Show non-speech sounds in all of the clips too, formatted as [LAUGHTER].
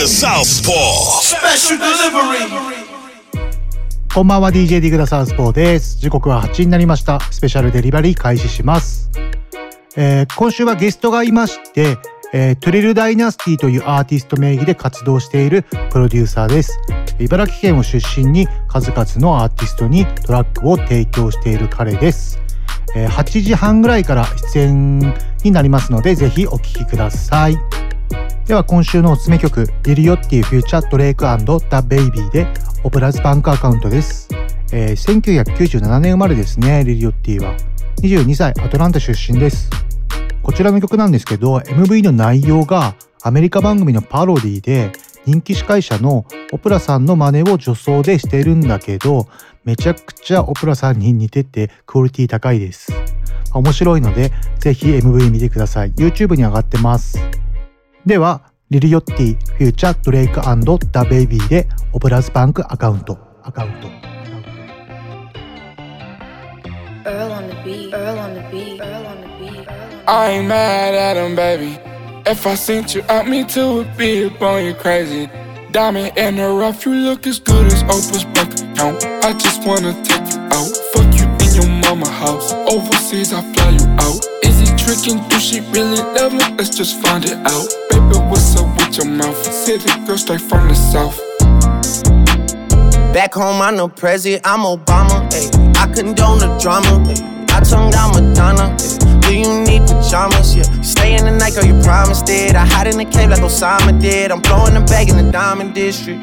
The Southpaw. Special delivery. こんばんは DJ ディグダサウスポーです。時刻は8時になりました。スペシャルデリバリー開始します。えー今週はゲストがいまして、えートゥリルダイナスティというアーティスト名義で活動しているプロデューサーです。茨城県を出身に数々のアーティストにトラックを提供している彼です。えー8時半ぐらいから出演になりますので、ぜひお聴きください。では今週のおすすめ曲「リリオッティフューチャードレイクザ・ベイビーでオプラズバンクアカウントです、えー1997年生まれですねリリオッティは。22歳アトランタ出身です。こちらの曲なんですけど MV の内容がアメリカ番組のパロディで人気司会者のオプラさんの真似を女装でしてるんだけどめちゃくちゃオプラさんに似ててクオリティ高いです。面白いのでぜひ MV 見てください。YouTube に上がってます。では、リリオッティ、フューチャー、ドレイクダ・ベイビーでオブラズバンクアカウント。アカウント。Earl on the beat, Earl on the beat, Earl on the beat, Earl on the I ain't mad at him, baby. If I sent you out, me too would be up on you crazy. Diamond in the rough, you look as good as Oprah's bank account. I just wanna take you out, fuck you in your mama house. Overseas, I fly you out. Is tricking? Do she really love me? Let's just find it out. Baby, what's up with your mouth? City girl straight from the south. Back home, I'm no president, I'm Obama. Ay. I condone the drama. Ay. I tongue down Madonna. Ay. Do you need pajamas? Yeah. Stay in the night, girl, you promised it. I hide in the cave like Osama did. I'm blowing the bag in the diamond district.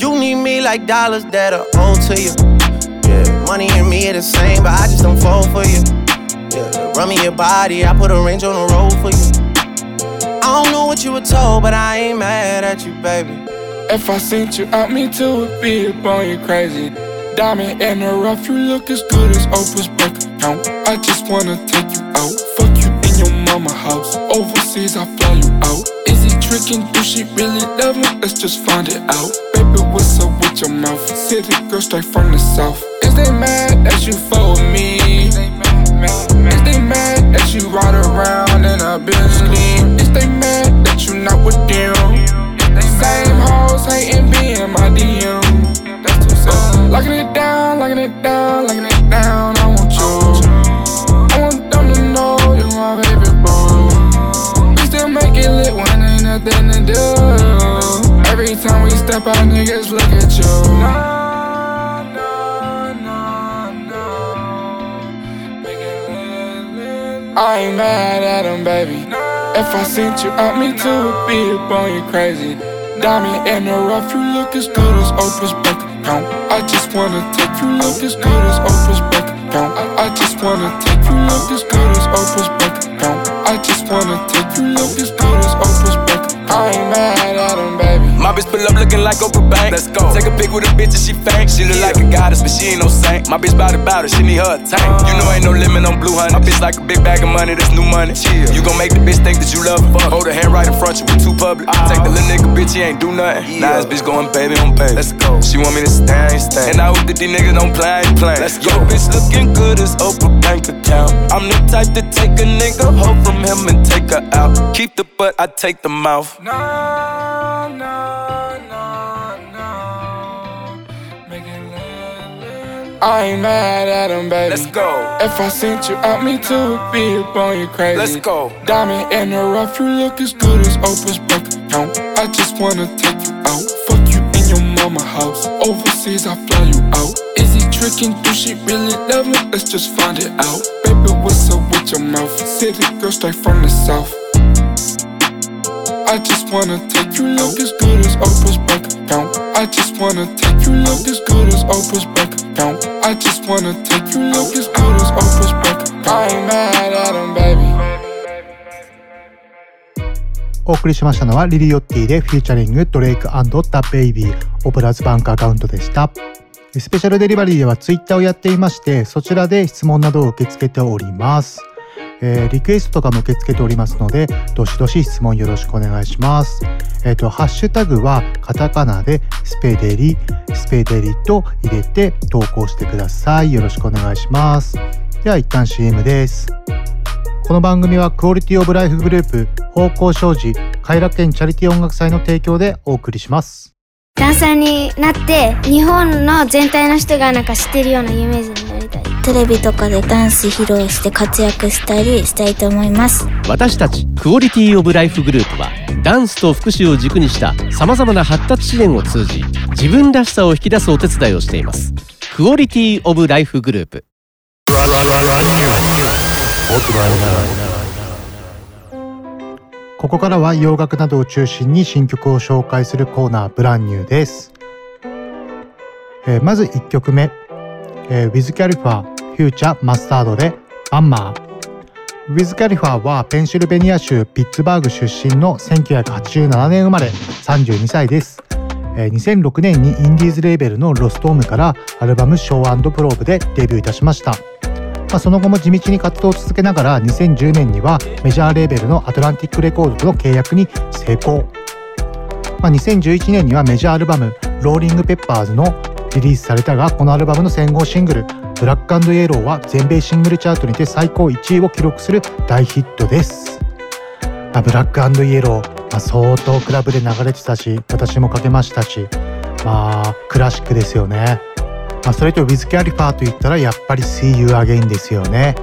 You need me like dollars that are owed to you. Yeah, money and me are the same, but I just don't fall for you. Yeah, run me your body, I put a range on the road for you. I don't know what you were told, but I ain't mad at you, baby. If I sent you out, me too would be up on you crazy. Diamond in the rough, you look as good as Oprah's bank account. I just wanna take you out, fuck you in your mama house. Overseas, I fly you out. Is he tricking? Do she really love me? Let's just find it out. Baby, what's up with your mouth? City girl straight from the south. Is they mad that you with me? Is they mad that you ride around in a Bentley? Is they mad that you not with them? Same hoes hating be in my DM. That's too sad. Locking it down, locking it down, locking it down. I want you. I want them to know you're my baby boo. We still make it lit when ain't nothing to do. Every time we step out, niggas look at you. I ain't mad at him, baby. If I sent you out, me too would be up on you crazy. Diamond in the rough, you look as good as Oprah's bank. I just wanna take you look as good as Oprah's bank. I, just wanna take you look as good as Oprah's bank. I just wanna take you look as good as Oprah's bank. I ain't mad at him, baby. My bitch pull up looking like Oprah Bank. Let's go. Take a pic with a bitch and she faint. She look like a goddess, but she ain't no saint. My bitch bout it, bout it, she need her a tank. You know ain't no limit on blue honey. My bitch like a big bag of money, that's new money. Chill. You gon' make the bitch think that you love her. Hold her hand right in front you, we too public. Ah. Take the little nigga bitch, he ain't do nothing. Now this bitch going baby on baby. Let's go. She want me to stay, I ain't stay. And I hope that these niggas don't play, I ain't playing. Let's go. Yo, bitch looking good as Oprah bank account. I'm the type to take a nigga hoe from him and take her out. Keep the butt, I take the mouth. No, no, no, I ain't mad at him, baby. Let's go. If I sent you out, me too would be up on you crazy. Let's go. Diamond in the rough, you look as good as Oprah's bank account. I just wanna take you out, fuck you in your mama house. Overseas, I fly you out. Is he tricking? Do she really love me? Let's just find it out. Baby, what's up with your mouth? City girl straight from the south. I just wanna take you look as good as Oprah's bank account. I just wanna take you look as good as Oprah's bank account. I just wanna take you look as good as Oprah's bank account. I ain't mad at him, baby. お送りしましたのはリリヨッティでフューチャリングドレイクダ・ベイビーオブラズバンクアカウントでした。スペシャルデリバリーではツイッターをやっていまして、そちらで質問などを受け付けております。えー、リクエストとかも受け付けておりますので、どしどし質問よろしくお願いします。えっ、ー、と、ハッシュタグはカタカナでスペデリ、スペデリと入れて投稿してください。よろしくお願いします。では一旦 CM です。この番組はクオリティオブライフグループ方向障子偕楽園チャリティー音楽祭の提供でお送りします。ダンサーになって日本の全体の人がなんか知ってるようなイメージになりたい。テレビとかでダンス披露して活躍したりしたいと思います。私たちクオリティオブライフグループはダンスと福祉を軸にしたさまざまな発達支援を通じ自分らしさを引き出すお手伝いをしています。クオリティオブライフグループここからは洋楽などを中心に新曲を紹介するコーナーブランニューです、えー、まず1曲目、えー、Wiz Khalifa フューチャーマスタードでアンマーウィズ・カリファーはペンシルベニア州ピッツバーグ出身の1987年生まれ32歳です。2006年にインディーズレーベルのロストームからアルバム「ショープローブ」でデビューいたしました。まあ、その後も地道に活動を続けながら2010年にはメジャーレーベルのアトランティックレコードとの契約に成功。まあ、2011年にはメジャーアルバム「ローリング・ペッパーズ」のリリースされたがこのアルバムの戦後シングルブラックイエローは全米シングルチャートにて最高1位を記録する大ヒットです。まあ、ブラックイエロー、まあ、相当クラブで流れてたし、私もかけましたし、まあ、クラシックですよね。まあ、それとウィズ・キャリファーといったらやっぱり See You Again ですよね。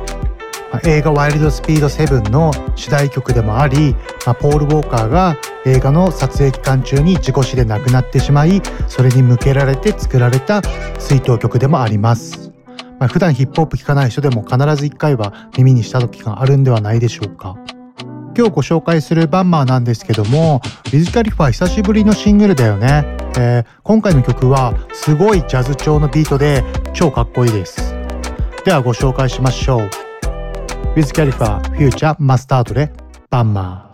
まあ、映画ワイルドスピード7の主題曲でもあり、まあ、ポール・ウォーカーが映画の撮影期間中に事故死で亡くなってしまい、それに向けられて作られた追悼曲でもあります。まあ、普段ヒップホップ聴かない人でも必ず一回は耳にした時があるんではないでしょうか。今日ご紹介するバンマーなんですけども、ウィズ・カリファー久しぶりのシングルだよね。えー、今回の曲はすごいジャズ調のビートで超かっこいいです。ではご紹介しましょう。ウィズ・カリファー、フューチャー、マスタードでバンマー。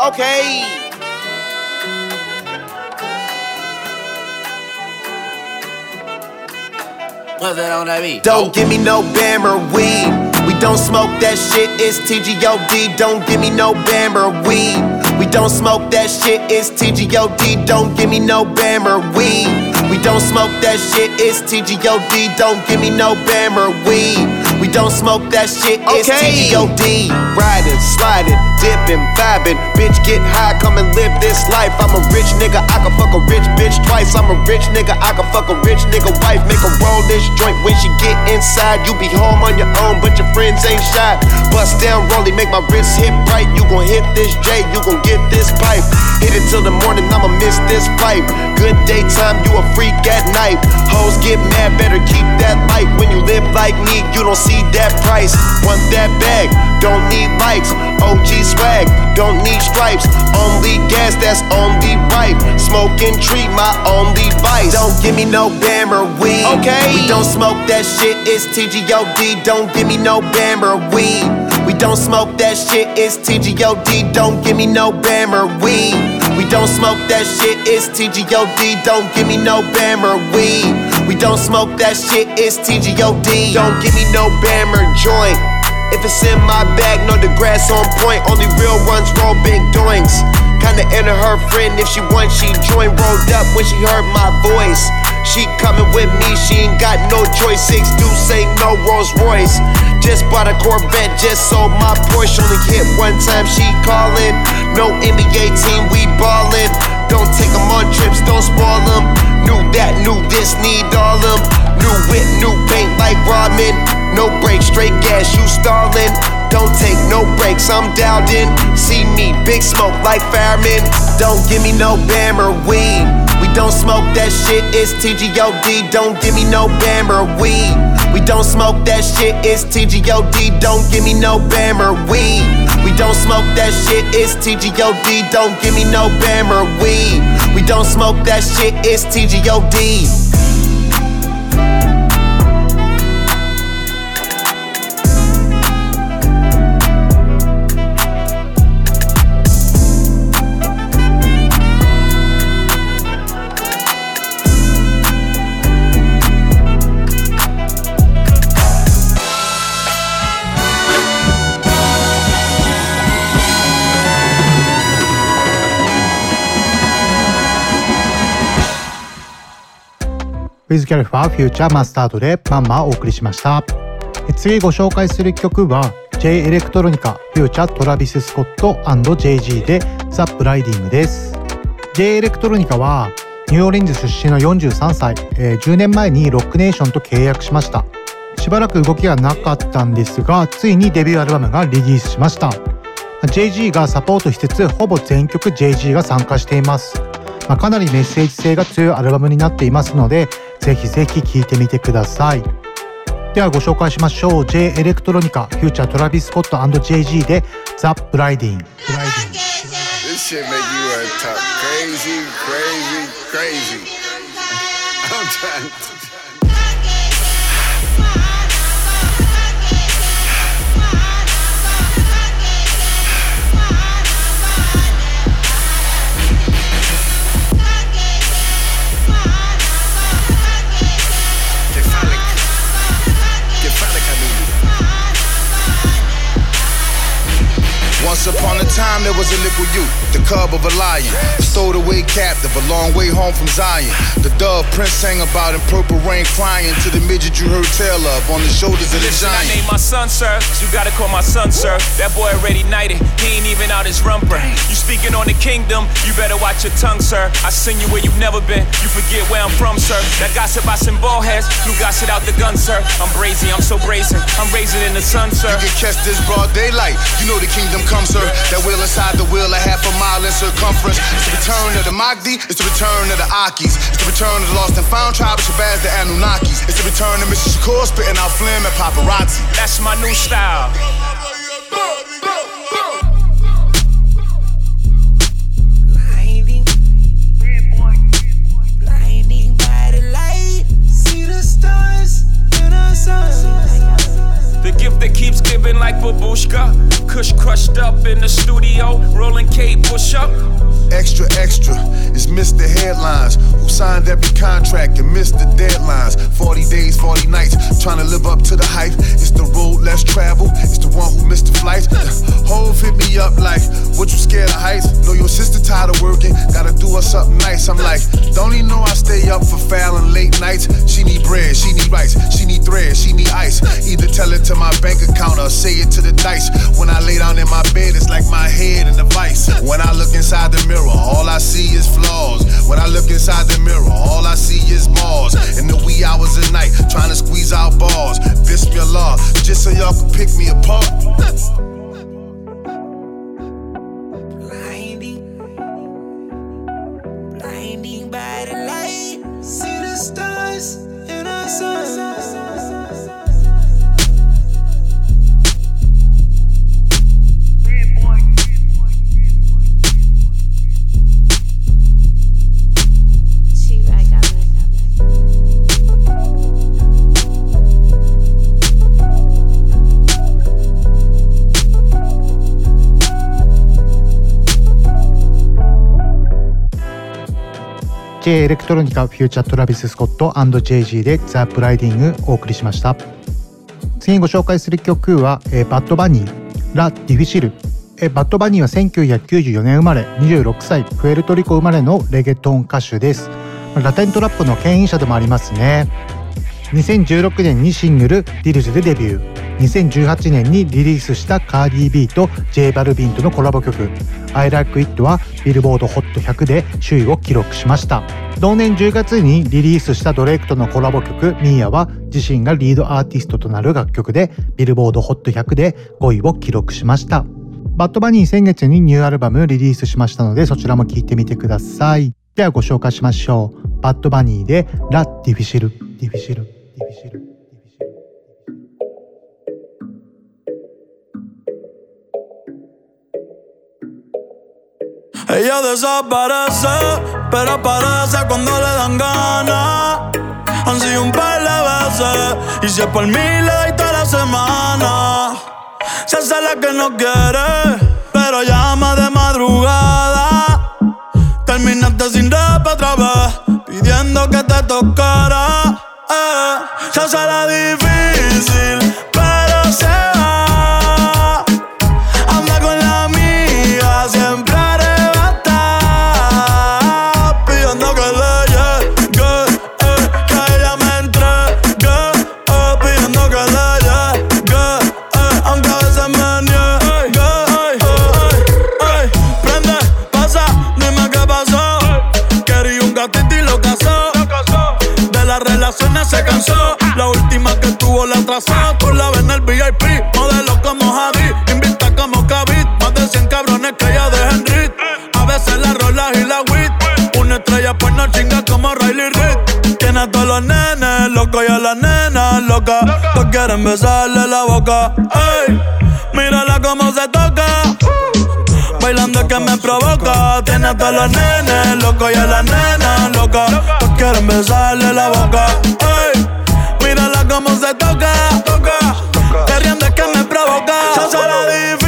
Okay. On that beat? Don't give me no Bammer weed. We don't smoke that shit, it's TGOD. Don't give me no Bammer weed. We don't smoke that shit, it's TGOD. Don't give me no Bammer weed. We don't smoke that shit, it's TGOD. Don't give me no Bammer weed. We don't smoke that shit, it's okay. TGOD. Riding, sliding, dipping, vibing. Bitch, get high, come and live this life. I'm a rich nigga, I can fuck a rich bitch twice. I'm a rich nigga, I can fuck a rich nigga wife. Make her roll this joint when she get inside. You be home on your own, but your friends ain't shy. Bust down, rollie, make my wrist hit bright. You gon' hit this J, you gon' get this pipe. Hit it till the morning, I'ma miss this fight. Good daytime, you a freak at night. Hoes get mad, better keep that light. When you live like me, you don't see that price. Want that bag, don't need likes. OG swag, don't need stripes. Only gas, that's only right. Smoking treat, my only vice. Don't give me no Bammer weed. Okay. We don't smoke that shit, it's TGOD. Don't give me no Bammer weed. We don't smoke that shit, it's TGOD. Don't give me no Bammer weed. We don't smoke that shit, it's TGOD. Don't give me no Bammer weed. We don't smoke that shit, it's TGOD. Don't give me no Bammer joint. If it's in my bag, no the grass on point. Only real ones roll big doings. Kinda enter her friend if she wants, she join. Rolled up when she heard my voice. She coming with me, she ain't got no choice. Six deuce ain't no Rolls Royce. Just bought a Corvette, just sold my Porsche. Only hit one time, she callin'. No NBA team, we ballin'. Don't take them on trips, don't spoil them. Knew that, knew this, need all them. New whip, new paint like Rodman. No brakes, straight gas, you stalling. Don't take no breaks, I'm dialed in. See me, big smoke like firemen. Don't give me no Bammer weed. We don't smoke that shit, it's TGOD. Don't give me no Bammer weed. We don't smoke that shit, it's TGOD. Don't give me no Bammer weed. We don't smoke that shit, it's TGOD. Don't give me no Bammer weed. We don't smoke that shit, it's TGOD. Wiz Khalifa featuring Mustard で Bammer お送りしました。次ご紹介する曲は Jay Electronica featuring Travis Scott & Jay-Z で The Blinding です。J エレクトロニカはニューオーリンズ出身の43歳、え、10年前に Roc Nation と契約しました。しばらく動きがなかったんですがついにデビューアルバムがリリースしました。JG がサポートしつつほぼ全曲 JG が参加しています、まあ、かなりメッセージ性が強いアルバムになっていますのでぜひぜひ聴いてみてくださいではご紹介しましょう Jay Electronica featuring Travis Scott & Jay-Z で The Blinding This shit make you a top crazy, crazy, crazy. [LAUGHS] I'm trying to. Once upon a time there was a little youth, the cub of a lion, a stowed away captive, a long way home from Zion. The dove prince sang about in purple rain crying to the midget you heard tell of on the shoulders of the Listen, giant. I named my son, sir. You gotta call my son, sir. That boy already knighted. He ain't even out his rumper. You speaking on the kingdom, you better watch your tongue, sir. I send you where you've never been. You forget where I'm from, sir. That gossip I send ball heads. You gossip out the gun, sir. I'm brazy, I'm so brazen. I'm raising in the sun, sir. You can catch this broad daylight. You know the kingdom come, sir. That wheel inside the wheel, a half a mile in circumference. It's the return of the Magdi, it's the return of the Akis. It's the return of the lost and found tribe of Shabazz, the Anunnakis. It's the return of Mr. Shakur spitting out phlegm and paparazzi. That's my new style. Blinding The gift that keeps giving like babushka. Kush crushed up in the studio, rolling Kate Bush up. Extra, extra, it's Mr. Headlines who signed every contract and missed the deadlines. 40 days, 40 nights, trying to live up to the hype. It's the road less traveled, it's the one who missed the flights. [LAUGHS] Hove hit me up like, what you scared of heights? Know your sister tired of working, gotta do her something nice. I'm like, don't even know I stay up for fouling late nights? She need bread, she need rice, she need thread, she need ice. Either tell it to my bank account I'll say it to the dice. When I lay down in my bed, it's like my head in a vice. When I look inside the mirror, all I see is flaws. When I look inside the mirror, all I see is Mars. In the wee hours of night, trying to squeeze out balls. Bismillah, just so y'all can pick me apart. Blinding by the light, see the stars in the sun. J エレクトロニカフューチャートラビス・スコット &JG でザ・ブライディングお送りしました。次にご紹介する曲は、えー Bad Bunny La Difícil。えー Bad Bunny は1994年生まれ26歳プエルトリコ生まれのレゲトン歌手です。ラテントラップの牽引者でもありますね。2016年にシングル「 Diles」でデビュー。2018年にリリースしたカーディー・ビーと J バルビンとのコラボ曲「I Like It」はビルボード HOT100 で首位を記録しました。同年10月にリリースしたドレイクとのコラボ曲「 MÍA」は自身がリードアーティストとなる楽曲でビルボード HOT100 で5位を記録しました。 Bad Bunny 先月にニューアルバムリリースしましたのでそちらも聴いてみてください。ではご紹介しましょう。 Bad Bunny で La Difícil Difícil Ella desaparece, pero aparece cuando le dan ganas. Han sido un par y si es por mí le toda la semana. Se hace la que no quiere, pero llama de madrugada. Terminaste sin rap otra vez, pidiendo que te tocara. Eh, se hace la difícil, pero se vacaciones se cansó. La última que tuvo la atrasó. Tú la ves en el VIP, modelo como Javi, invita como Kavit. Más de 100 cabrones que ya dejan rit. A veces la rolas y la wit. Una estrella pues no chinga como Riley Reid. Tiene a todos los nenes locos y a las nenas locas. Todos quieren besarle la boca. Ey, mírala cómo se toca. Bailando que me provoca. Tiene a todos los nenes locos y a las nenas locas. Todos quieren besarle la boca. Ey, mírala cómo se toca. toca. Queriendo es que me provoca. Se difícil,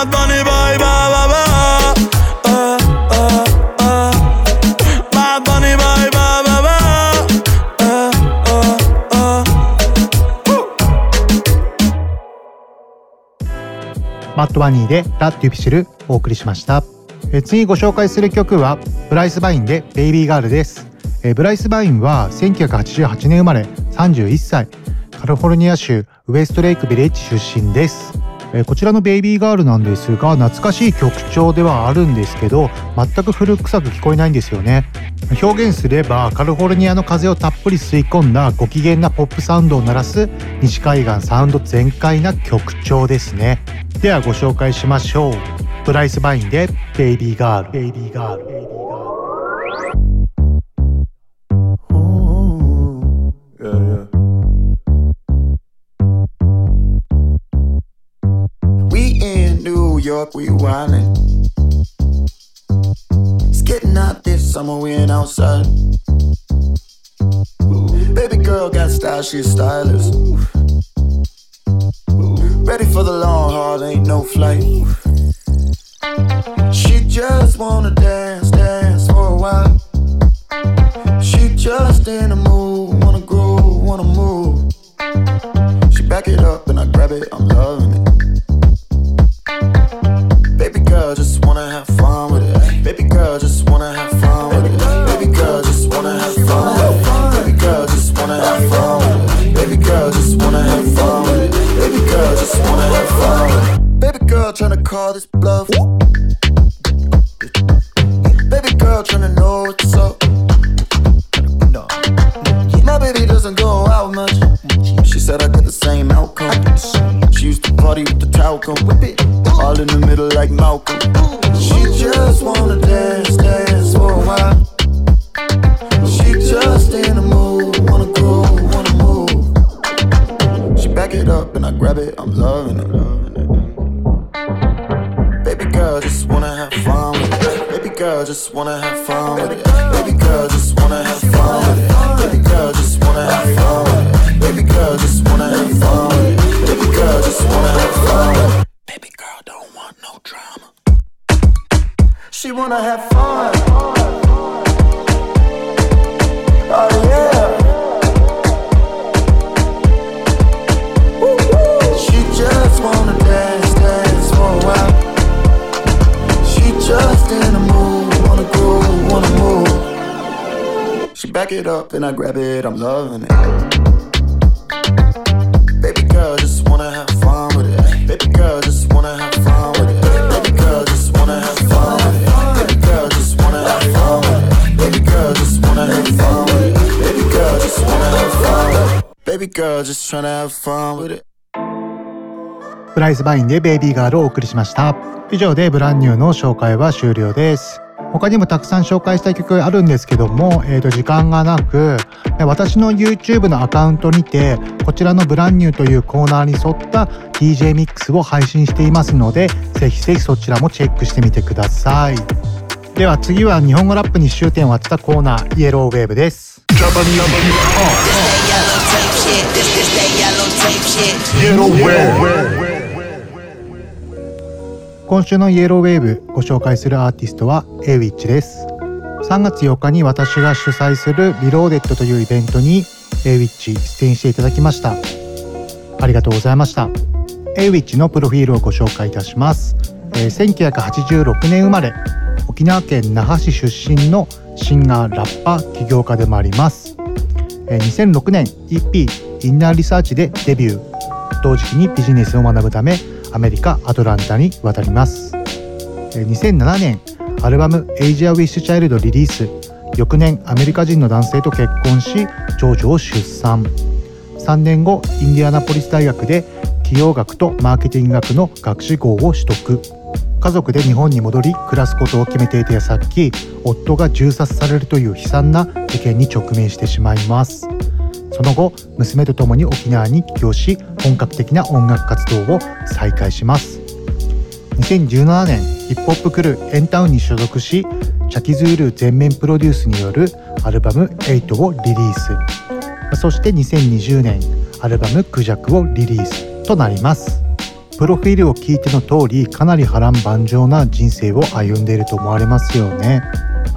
Bad Bunny, bye, bye, bye, bye. Eh, eh, eh. Bad Bunny, bye, bye, bye, bye. Eh, eh, eh. マットバニーでラ・デュピシルお送りしました。え次ご紹介する曲はブライス・バインでベイビーガールです。えブライス・バインは1988年生まれ31歳カリフォルニア州ウエストレイクビレッジ出身です。えこちらのベイビーガールなんですが懐かしい曲調ではあるんですけど全く古臭く聞こえないんですよね。表現すればカリフォルニアの風をたっぷり吸い込んだご機嫌なポップサウンドを鳴らす西海岸サウンド全開な曲調ですね。ではご紹介しましょう。ブライス・バインでベイビーガール。ベイビーガール。ベイビーガ York, we wildin'. It's hot this summer, we ain't outside. Baby girl got style, she a stylist. Ready for the long haul, ain't no flight. She just wanna dance, dance for a while. She just in a mood, wanna groove, wanna move. She back it up and I grab it, I'm loving it. Baby girl, just wanna have fun with it. Baby girl, just wanna have fun with it. Baby girl, just wanna have fun with it. Baby girl, just wanna have fun with it. Baby girl, just wanna have fun with it. Baby girl, just wanna have fun with it. Baby girl, tryna call this bluff. Baby girl, tryna know what's up. No. My baby doesn't go out much. She said I get the same outcome. She used to party with the talcum. Whip it. All in the middle like Malcolm. She just wanna dance, dance for a while. She just in the mood, wanna groove, wanna move. She back it up and I grab it, I'm loving it. Baby girl, just wanna have fun with it. Baby girl, just wanna have fun with it. Baby girl, just wanna have fun with it. Baby girl, just wanna have fun with it. Baby girl, just wanna have fun just wanna have fun. Baby girl don't want no drama. She wanna have fun. Oh yeah. Woo-hoo. She just wanna dance, dance for a while. She just in the mood, wanna groove, wanna move. She back it up and I grab it, I'm loving it. Baby girl, just wanna プライスバインでベイビーガールお送りしました。以上でブランニューの紹介は終了です。他にもたくさん紹介したい曲あるんですけども、えー、と時間がなく私の YouTube のアカウントにてこちらの「ブランニュー」というコーナーに沿った DJ ミックスを配信していますのでぜひぜひそちらもチェックしてみてください。では次は日本語ラップに終点を当てたコーナーイエローウェーブです今週のイエローウェーブご紹介するアーティストは a ウィッチです。3月8日に私が主催するリローデッドというイベントに a ウィッチ出演していただきました。ありがとうございました。A ウィッチのプロフィールをご紹介いたします、えー、1986年生まれ沖縄県那覇市出身のシンガーラッパー起業家でもあります。2006年 EP インナーリサーチでデビュー。同時期にビジネスを学ぶためアメリカ・アトランタに渡ります。2007年アルバム「エイジア・ウィッシュ・チャイルド」リリース。翌年アメリカ人の男性と結婚し長女を出産。3年後インディアナポリス大学で企業学とマーケティング学の学士号を取得。家族で日本に戻り暮らすことを決めていた矢先夫が銃殺されるという悲惨な事件に直面してしまいます。その後娘と共に沖縄に帰郷し本格的な音楽活動を再開します。2017年ヒップホップクルーエンタウンに所属しチャキズール全面プロデュースによるアルバム「8」をリリース。そして2020年アルバム「クジャク」をリリースとなります。プロフィールを聞いての通りかなり波乱万丈な人生を歩んでいると思われますよね。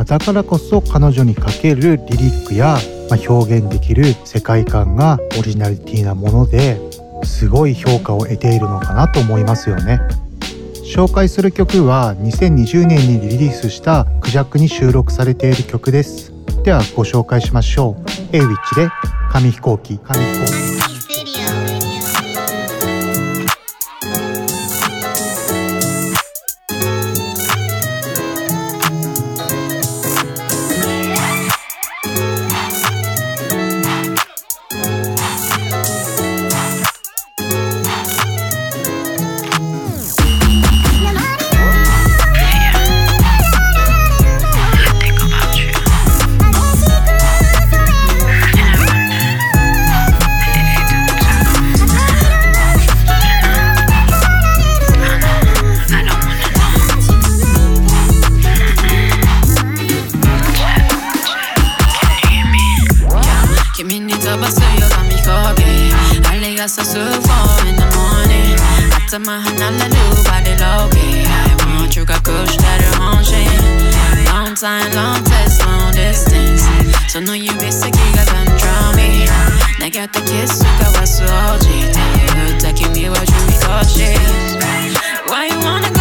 だからこそ彼女にかけるリリックやまあ、表現できる世界観がオリジナリティなものですごい評価を得ているのかなと思いますよね。紹介する曲は2020年にリリースしたクジャクに収録されている曲です。ではご紹介しましょう。A ウィッチで紙飛行機紙飛行機。know you miss it, you got some drama. I got the kiss, you got what's all G. You're attacking me, what you be cautious. Why you wanna?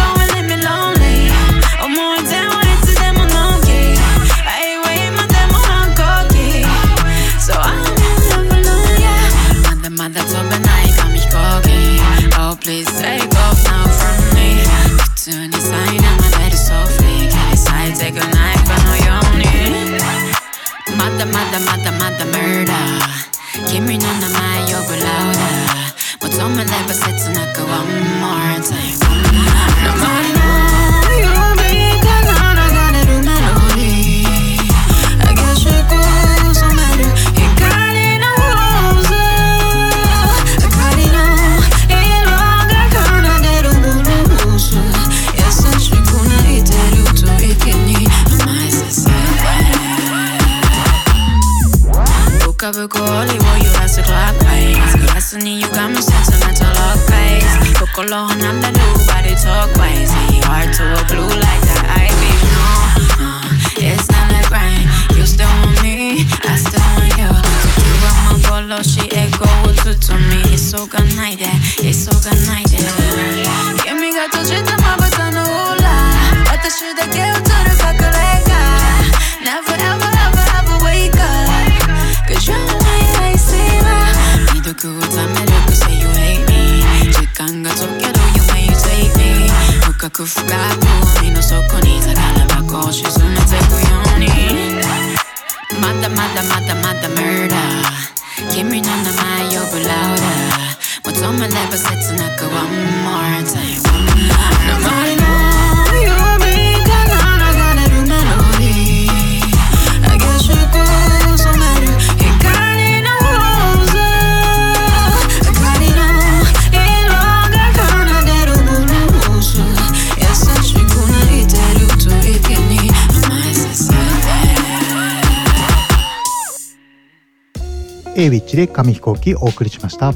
A ウィッチで紙飛行機お送りしました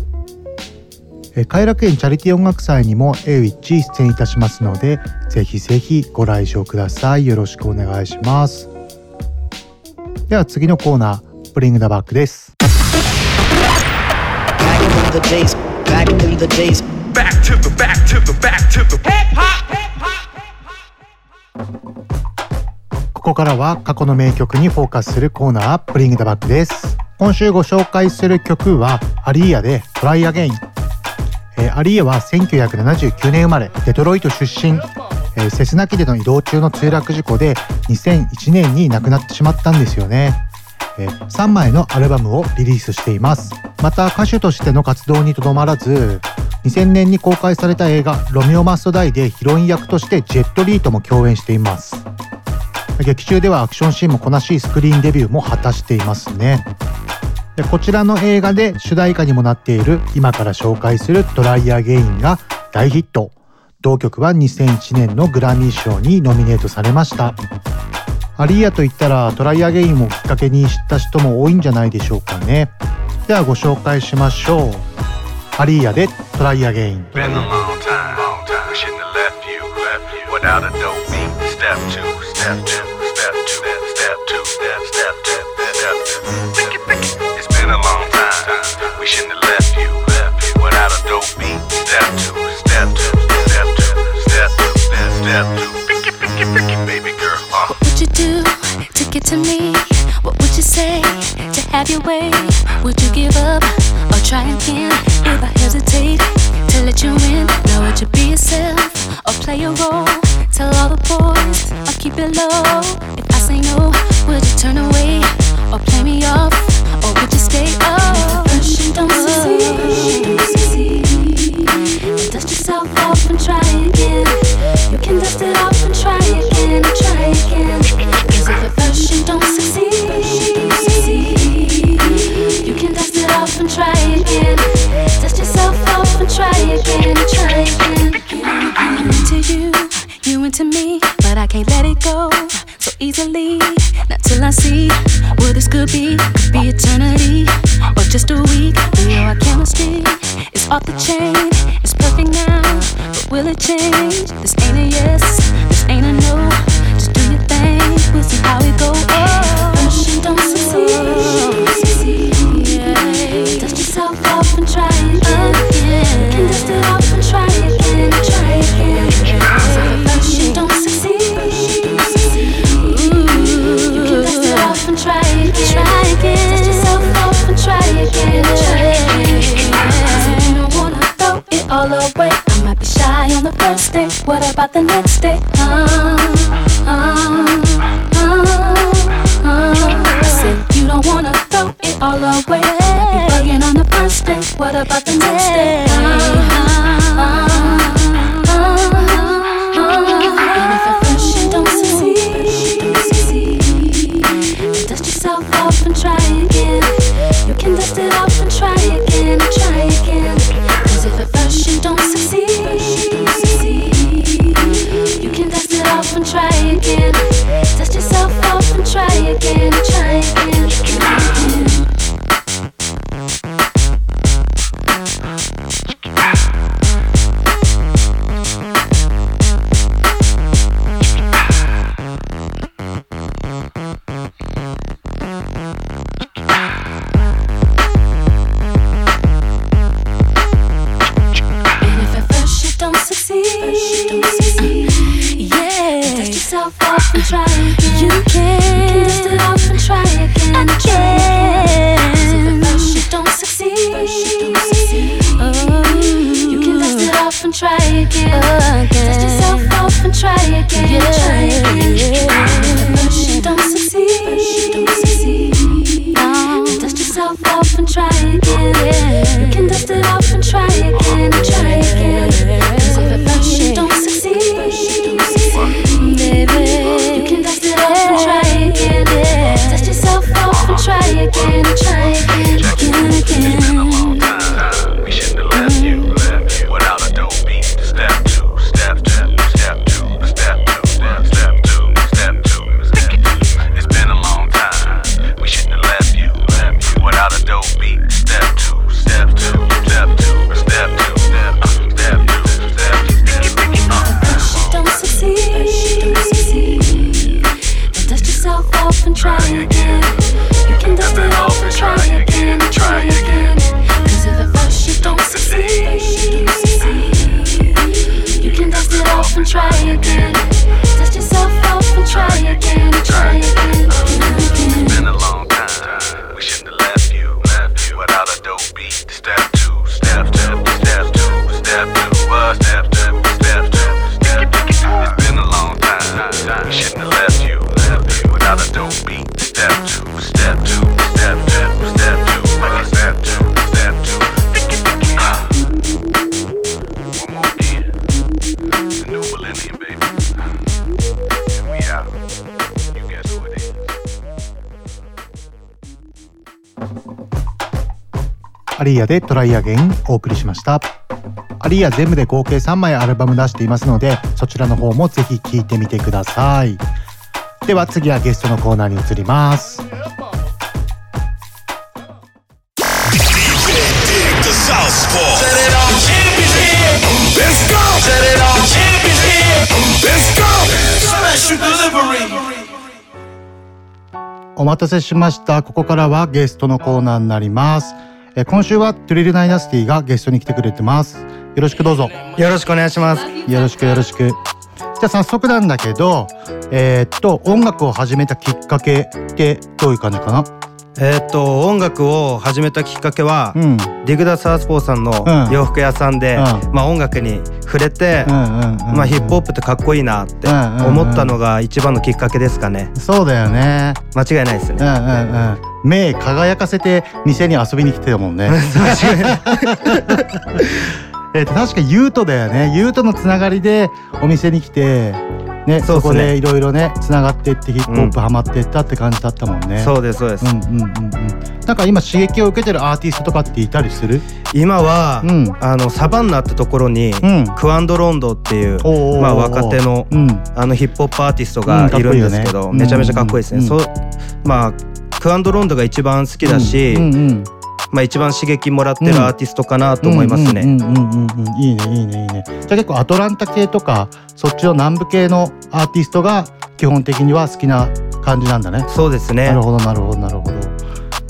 え偕楽園チャリティー音楽祭にも A ウィッチ出演いたしますのでぜひぜひご来場くださいよろしくお願いしますでは次のコーナーブリングダバックですここからは過去の名曲にフォーカスするコーナーブリングダバックです今週ご紹介する曲はアリーヤでトライアゲイン。えーアリーヤは1979年生まれデトロイト出身、えーセスナ機での移動中の墜落事故で2001年に亡くなってしまったんですよね、え3枚のアルバムをリリースしています。また歌手としての活動にとどまらず2000年に公開された映画「ロミオ・マスト・ダイ」でヒロイン役としてジェット・リーとも共演しています。劇中ではアクションシーンもこなしスクリーンデビューも果たしていますね。でこちらの映画で主題歌にもなっている今から紹介する「 Try Again」が大ヒット。同曲は2001年のグラミー賞にノミネートされました。 Aaliyah といったら Try Again をきっかけに知った人も多いんじゃないでしょうかね。ではご紹介しましょう。 Aaliyah で Try Again。Been a long time, Left you, without a dope beat. Step two, step two, step two, step two, step step two. Pick it, pick it, pick it, baby girl. Uh. What would you do to get to me? What would you say to have your way? Would you give up or try again? If I hesitate to let you in, now would you be yourself or play a role? Tell all the boys or keep it low. If I say no, would you turn away or play me off? Or would you stay? Oh, first you don't succeed. Dust yourself off and try again. You can dust it off and try again try again. If at first you don't succeed, you can dust it off and try again. Dust yourself off and try again and try again. I'm into you, you into me, but I can't let it go so easily. Not till I see what this could be. Could be eternity chemistry is off the chain. It's perfect now, but will it change? This ain't a yes, this ain't a no. First day. What about the next day? Uh, uh, uh, uh. I said you don't wanna throw it all away. Be bugging on the first day. What about the next day? Again. Dust yourself off and try again, try again. アリーヤでトライアゲインお送りしました。アリーヤ全部で合計3枚アルバム出していますので、そちらの方もぜひ聴いてみてください。では次はゲストのコーナーに移ります。お待たせしました。ここからはゲストのコーナーになります。え今週はトゥリルナイナスティがゲストに来てくれてます。よろしくどうぞ。よろしくお願いします。よろしくよろしく。じゃあ早速なんだけど、えーっと、音楽を始めたきっかけってどういう感じかな？えーっと音楽を始めたきっかけは、うんディグダ・サースポーさんのうん洋服屋さんで、うまあ音楽に触れて、うんうんうんまあヒップホップってかっこいいなって思ったのが一番のきっかけですかね。そうだよね。間違いないですね。うんうんうん。目輝かせて店に遊びに来てたもんね。[LAUGHS] えっと確かユートだよね。ユートのつながりでお店に来て、ね、そねそこでいろいろねつながっていってヒップホップハマっていったって感じだったもんね。そうですそうです。うんうんうんうん。なんか今刺激を受けてるアーティストとかっていたりする？今は、うんあのサバンナってところに、んクアンドロンドっていうまあ若手の、うんあのヒップホップアーティストうんがいるんですけど、うんめちゃめちゃかっこいいですね。うんそうまあクアンドロンドが一番好きだし、うんうんうんまあ一番刺激もらってるアーティストかなと思いますね。うんうんうんうんうんいいねいいねいいね。じゃあ結構アトランタ系とかそっちの南部系のアーティストが基本的には好きな感じなんだね。そうですねなるほどなるほどなるほど。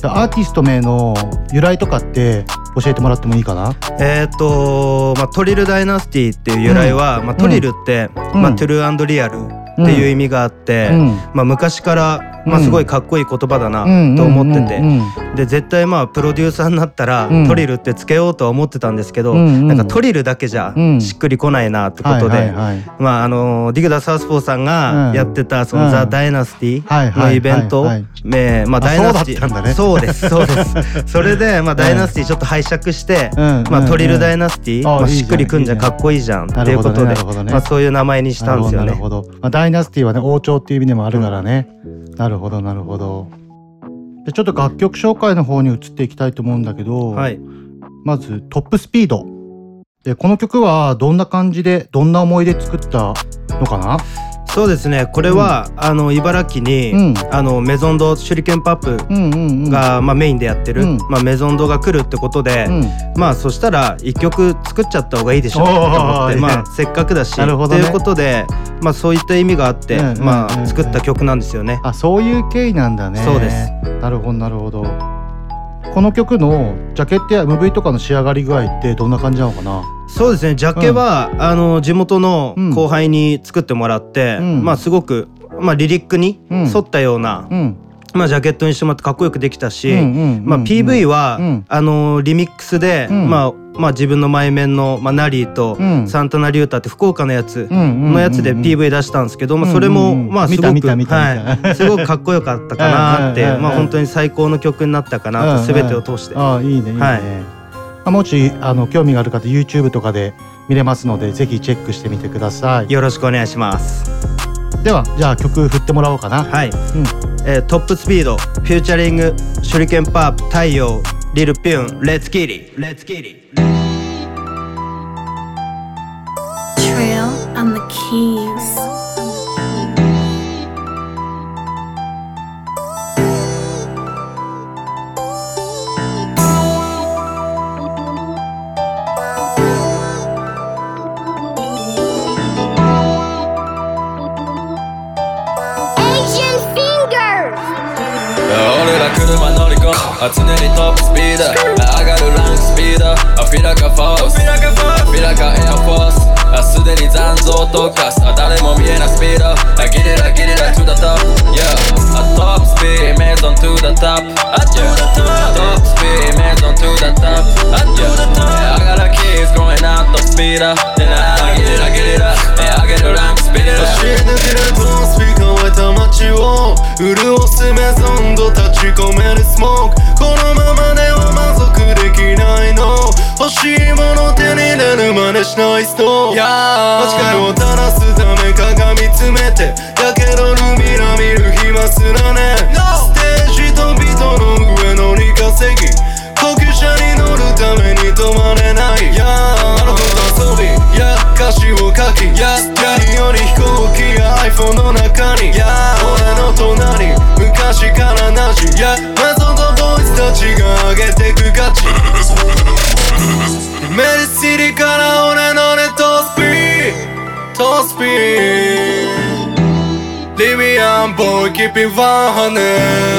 アーティスト名の由来とかって教えてもらってもいいかな。えっ、と、まあ、 Trill Dyna sty っていう由来は、まあ、 trill って、うんまあ、 true real っていう意味があって、うんまあ、昔から、まあ、うんすごいかっこいい言葉だなうんと思ってて、うんで絶対まあプロデューサーになったら、うん。 trill ってつけようとは思ってたんですけど、なんか trill だけじゃうん。しっくりこないなってことで、まああのディグダ・サウスポーさんうん。がやってたその、うん。 The Dynasty のイベント、まあ、あ Dynasty そうだったんだね。そうですそうです。[LAUGHS] それで、まあ、 Dynasty ちょっと拝借して、うん。まあ、うん Trill Dynasty、まあ、しっくりくんじゃんかっこいいじゃんっていうことで、まあ、そういう名前にしたんですよね。なるほど。まあ、ダイナスティはね王朝っていう意味でもあるからね。なるほどなるほど。でちょっと楽曲紹介の方に移っていきたいと思うんだけど、はいまずトップスピード。でこの曲はどんな感じでどんな思いで作ったのかな？そうですねこれは、あの茨城に、うんあのメゾンド手裏剣パップうんうんうん。が、まあ、メインでやってる、うんまあ、メゾンドが来るってことで、うんまあそしたら一曲作っちゃった方がいいでしょとおー思って、まあ、せっかくだしねっていうことで、まあ、そういった意味があって、うんうんうんうんまあ、作った曲なんですよね。あそういう経緯なんだね。そうです。なるほどなるほど。この曲のジャケットや MV とかの仕上がり具合ってどんな感じなのかな？そうですね。ジャケは、あの地元の後輩に作ってもらって、ん。まあすごく、まあ、リリックにうん。沿ったような、うん。まあ、ジャケットにしてもらってかっこよくできたし、まあ、PV は、うん。あのリミックスで、うん。まあまあ、自分の前面の、まあ、ナリーと、うん。サンタナリュータって福岡のやつのやつで PV 出したんですけど、まあ、それも、まあ、すごく、はい、すごくかっこよかったかなって [LAUGHS] まあ、本当に最高の曲になったかなと全てを通して。ああいいねいいね、はい。あもしあの興味がある方 YouTube とかで見れますのでぜひチェックしてみてください。よろしくお願いします。ではじゃあ曲振ってもらおうかな。はい、うんえートップスピードフューチャリング手裏剣パープ太陽リルピュンレッツキリレッツキリ Trail on the key. 乗り込むあ常にトップスピード上がるランクスピードあフあすでに残像とかす。あ誰も見えないスピード。あギリラギリラ to the top yeah あトップスピードメイゾン to the top あ to the top トップスピードメイゾン to the top あ to the top I got a keys going out the speed up then I get it I get it up 上げるランクスピード走り抜けるトーンスピーカー湧いた街を潤すメゾンド立ち込めるスモーク。このままでは満足できないの。欲しいもの手に入れる真似しない人。間違いを正すため鏡詰めて。やけどのミラ見る暇すらね。ステージとビートの上乗り稼ぎ。高級車に乗るために止まれない。やあの子と遊び。や。歌詞を書き。や。何より飛行機や iPhone の中に。や俺の隣。昔からなしや。メソッドボーイズたちが上げてく価値。メルシリから俺のねトスピー。トスピー。リビアンボーイキピンワンハネ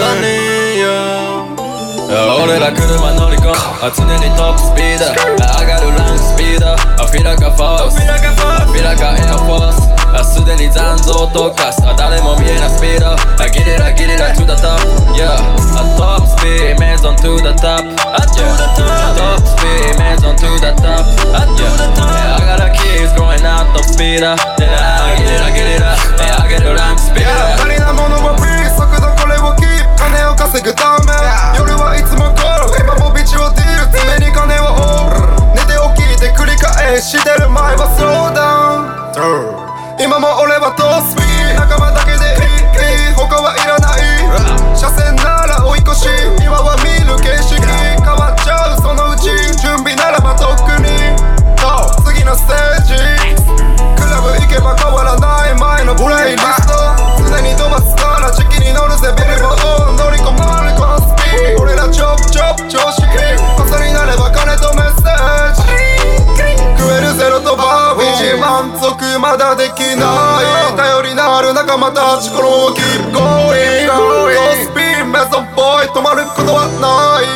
ラネーや俺ら車乗り込むあ常にトップスピード。上がるランクスピード。あフィラカフォース。フィラカエアフォース。あすでに残像とかすあ誰も見えないスピード。あギリラギリラ to the top yeah あトップスピード。メイゾン to the top あ to the top トップ。スピードメイゾン to the top あ to the top I got a keys going out the speed ギリラギリラ。上げるランクスピード。足りなものは B 速度これをキープ。金を稼ぐため。夜はいつもゴール今もビチをディール常に金はオー寝て起きて繰り返してる前はスローダウン今も俺はトースピー仲間だけでいい他はいらない車線なら追い越し今は見る景色変わっちゃうそのうち準備ならばとっくにと次のステージクラブ行けば変わらない前のプレイリスト常に飛ばすから時期に乗るぜビルボード俺らチョップチョップ調子いい朝になれば金とメッセージ。食えるゼロとバービー満足まだできない頼りなる仲間たちこのまま keep going トスピンメゾンボーイ止まることはない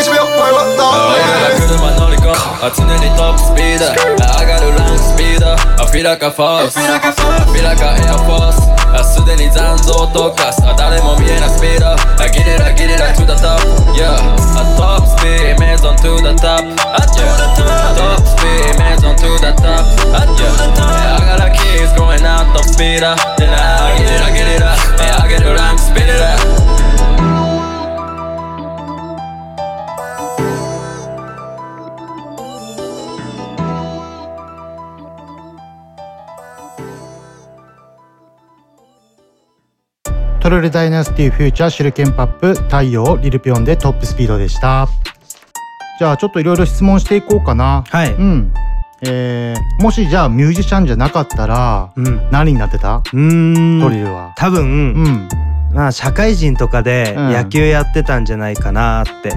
1秒前はない俺ら車乗り込むあ常にトップスピード上がるランクスピードあフィラカフォースフィラカエアフォースあすでに残像とかすあ誰も見えないスピードあギリラギリラ to the top yeah あトップスピードメイゾン to the top あ to the top トップスピードメイゾン to the top あ to the top I got a keys going out the speed up then I ギリラギリラ上げるランクスピード Trey Dynasty featuring Shurkn Pap 太陽 lil pyon でトップスピードでした。じゃあちょっといろいろ質問していこうかな。はい。うん。えー、もしじゃあミュージシャンじゃなかったら、何になってた？うーん。トリルは。多分、まあ社会人とかでうん。野球やってたんじゃないかなって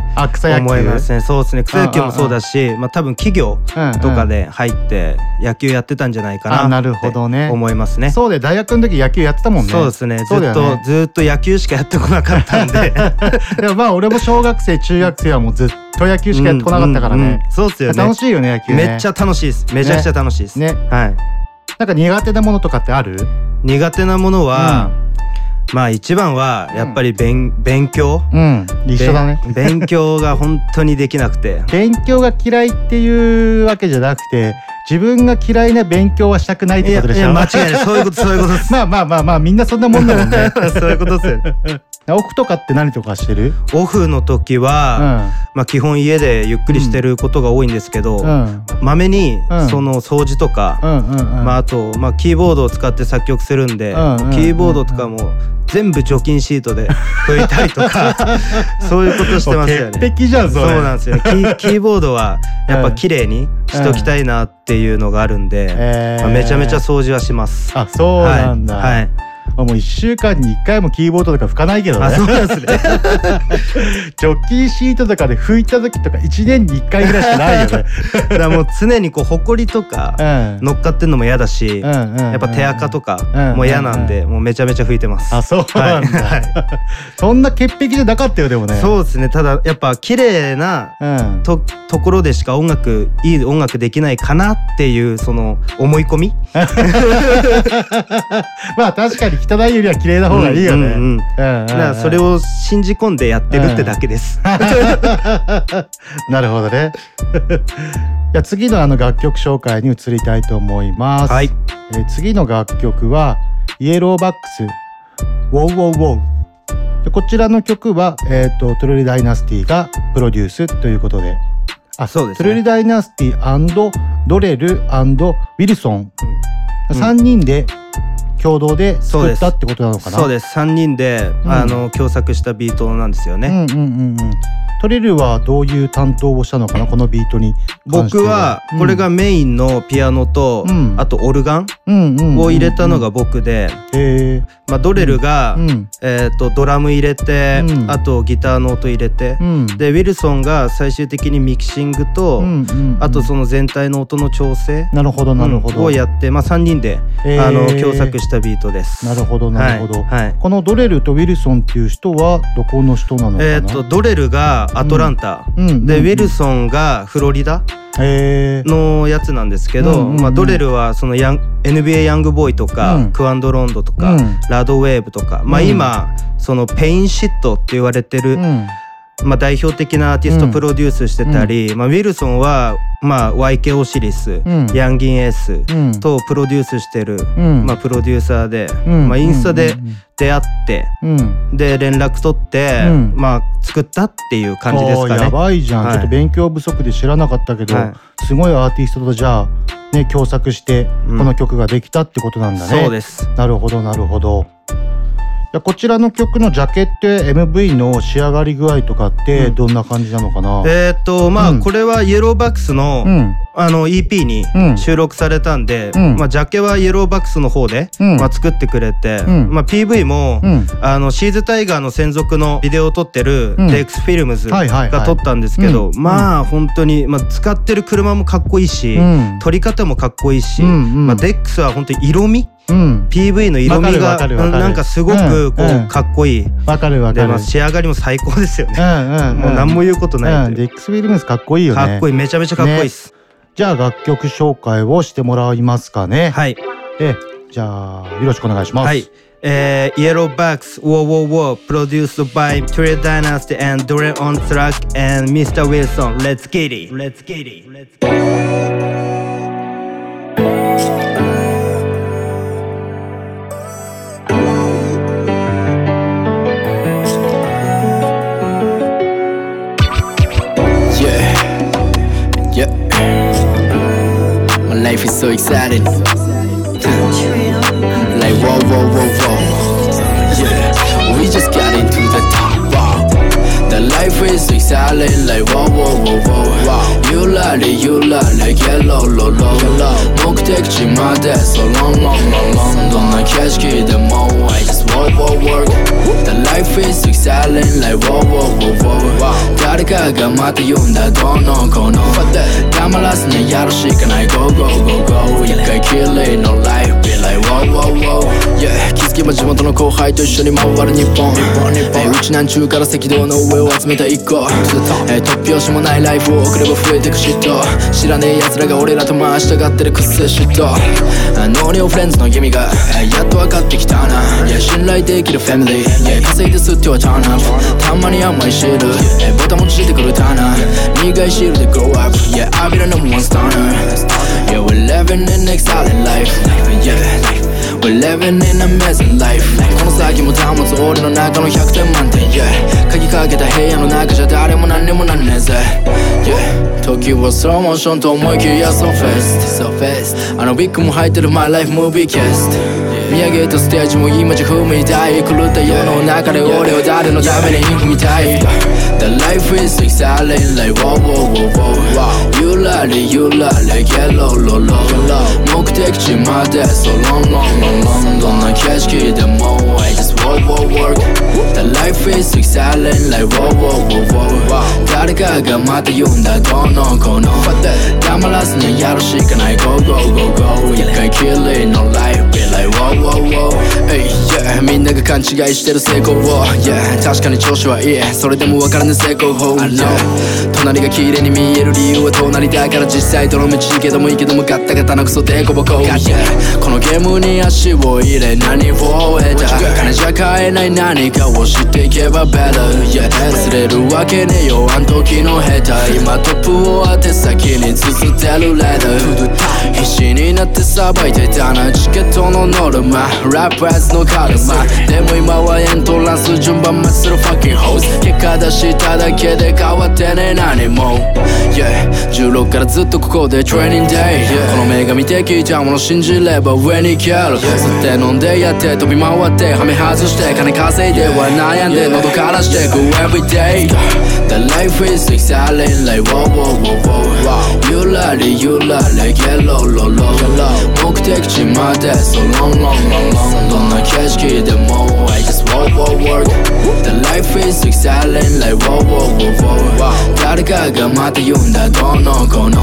思いますね。そうですね。草野球もそうだしまあ多分企業とかで入って野球やってたんじゃないかなあなるほどね。思いますね。そうで大学の時野球やってたもんね。そうですね。ずっとずっと野球しかやってこなかったんで。[LAUGHS] でもまあ俺も小学生中学生はもうずっと野球しかやってこなかったからね、うんうん。うんそうっすよね。楽しいよね野球ね。めっちゃ楽しいです。めちゃくちゃ楽しいです。ね。はい。なんか苦手なものとかってある？苦手なものは、まあ一番はやっぱり勉,、勉強？うん。一緒だね。べ [LAUGHS] 勉強が本当にできなくて。勉強が嫌いっていうわけじゃなくて自分が嫌いな勉強はしたくないってことでしょ？いやいや間違いない。そういうことそういうことです。[LAUGHS] まあまあまあまあみんなそんなもんだもんね。[LAUGHS] そういうことですよオフとかって何とかしてる？オフの時は、まあ基本家でゆっくりしてることが多いんですけど、うん。まめにうん。その掃除とか、うんうんうん。まああとまあキーボードを使って作曲するんで、うんうんうんキーボードとかも全部除菌シートで [LAUGHS] 拭いたりとか [LAUGHS] そういうことしてますよね。潔癖じゃんそうなんですよ。キーボードはやっぱ綺麗にしときたいなっていうのがあるんで、えー。まあめちゃめちゃ掃除はします。あそうなんだ、はい。はいもう1週間に1回もキーボードとか拭かないけどね。あそうですね。[LAUGHS] 除菌シートとかで拭いた時とか1年に1回ぐらいしかないよね。[LAUGHS] だからもう常にこう埃とか乗っかってんのも嫌だし、やっぱ手垢とかもう嫌なんで、もうめちゃめちゃ拭いてます。あそうなんだ、はい。[LAUGHS] そんな潔癖じゃなかったよでもね。そうですね。ただやっぱ綺麗なと,、ところでしか音楽いい音楽できないかなっていうその思い込み。まあ確かに汚いよりは綺麗な方がいいよね、うんうんそれを信じ込んでやってるってだけです。[LAUGHS] なるほどね。じゃあ次のあの楽曲紹介に移りたいと思います。はいえー次の楽曲はイエローバックスウォウウォウウォウ。でこちらの曲はえっ、とトゥルリダイナスティがプロデュースということで。あそうですトゥルリダイナスティドレルウィルソン、3人で共同で作ったってことなのかな？そうです。3人で、うん。あの共作したビートなんですよね。うんうんうんうん。トリルはどういう担当をしたのかな？このビートに僕はこれがメインのピアノと、あとオルガンを入れたのが僕で、まあ、ドレルが、えー、とドラム入れて、あとギターの音入れて、でウィルソンが最終的にミキシングと、あとその全体の音の調整なるほどなるほど。うんをやって、まあ、3人で、へー。あの共作したビートです。なるほどなるほど、はいはい。このドレルとウィルソンっていう人はどこの人なのかな、えー、とドレルがアトランタ、うん。うん。でウィルソンがフロリダ？のやつなんですけど、まあ、ドレルはそのヤン NBA ヤングボーイとか、うん。 Quando Rondo とか、うん。 Rod Wave とか、まあ、うん。今その pain shit って言われてる、まあ、代表的なアーティストうん。プロデュースしてたり、まあ、ウィルソンは、まあ、YK Osiris、うん。 Yungeen Ace うん。とプロデュースしてる、ん。まあ、プロデューサーで、うん。まあ、インスタで出会って、うん。で連絡取って、うん。まあ、作ったっていう感じですかね。やばいじゃん、はい。ちょっと勉強不足で知らなかったけど、はい。すごいアーティストとじゃあね共作してこの曲ができたってことなんだね、そうです。なるほどなるほどこちらの曲のジャケットや MV の仕上がり具合とかってどんな感じなのかな、えーっとまあ、うん。これはイエローバックスの,、うん。あの EP にうん。収録されたんで、うん。まあ、ジャケはイエローバックスの方で、うん。まあ、作ってくれて、うん。まあ、PV も、うん。あの CZ タイガーの専属のビデオを撮ってる、うん。デックスフィルムズが撮ったんですけど、うん。まあ本当に、まあ、使ってる車もかっこいいし、うん。撮り方もかっこいいし、うんうん。まあ、デックスは本当に色味うん PV の色味わがなんかすごくこう、かっこいい。わかるわかで、るまあ、仕上がりも最高ですよね。うんうんうんもう何も言うことないといううんデックス・ウィルムスかっこいいよねかっこいいめちゃめちゃかっこいいっす、じゃあ楽曲紹介をしてもらいますかねはいえじゃあよろしくお願いしますはい。えー、イエローバックス、ウォーウォーウォー、 produced by Trey Dynasty and Dre on track and Mr. Wilson. Let's get it. Let's get it. Let's get it. life is so exciting. like whoa, whoa, whoa, whoa. Yeah, we just got into the top. Wow. The life is so exciting. Like whoa, whoa, whoa, whoa. Wow. You love it, you love it. Yellow, low, low, low. 목대지 마대 so long, long, long, long. 넌날 catch 기대 more way. I just whoa, whoa, work. The life is so exciting. Like whoa, whoa, whoa, whoa. 誰かがまた言うんだどうのこうの黙らずにやるしかない Go, go, go, go 一回きりの life Yeah 気づけば地元の後輩と一緒に回る日本。えーうち南中から赤道の上を集めた一個えー突拍子もないライフを送れば増えてく嫉妬知らねえ奴らが俺らと回したがってるくっせ嫉妬あノーニオフレンズの意味がえーやっと分かってきたな。Yeah 信頼できるファミリー。Yeah 稼いで吸っては turn up たまに甘いシール。えボタン持ちしてくるターナ苦いシールで grow up Yeah I'll be the number one stunner. Yeah we're living in exciting life. Living in amazing life. この先も保つ俺の中の100点満点。Yeah. 鍵かけた部屋の中じゃ誰も何にもなんねえぜ。Yeah. 時はスローモーションと思いきや So fast. So fast. あのビッグも入ってる My life movie cast. Yeah 見上げたステージも今じゃ踏みたい狂った世の中で俺を誰のために生きみたい The life is exciting like wow wow wow wow You love it, you love it, get low low low 目的地まで so long long long long どんな景色でも I just walk walk walk The life is exciting like wow wow wow wow 誰かがまた言うんだどうのこうの黙らずにやるしかない Go go go go. 一回きりの life be like wow wow Hey yeah. みんなが勘違いしてる成功を Yeah. 確かに調子はいいそれでもわからぬ成功法 I know. 隣が綺麗に見える理由は隣だから実際どの道行けどもいいけどもガッタガタなクソデコボコ Yeah. このゲームに足を入れ何を得た金じゃ買えない何かを知っていけば better Yeah 忘れるわけねえよ。あん時の下手。今トップを当て先に綴ってるレーダー必死になってさばいてたなチケットのノルマ。ラップアズのカルマでも今はエントランス順番待つるファッキンホース結果出しただけで変わってねえ何も。Yeah 16からずっとここでトレーニングデイこの女神的じゃもの信じれば上に行ける。吸って飲んでやって飛び回ってはめ外して金稼いでは悩んで喉からしてく everyday The life is exciting like wow wow wow wow You love it you love it get low low low low 目的地まで so long long long long どんな景色でも I just wow wow work The life is exciting like wow wow wow wow 誰かがまた言うんだどうのこうの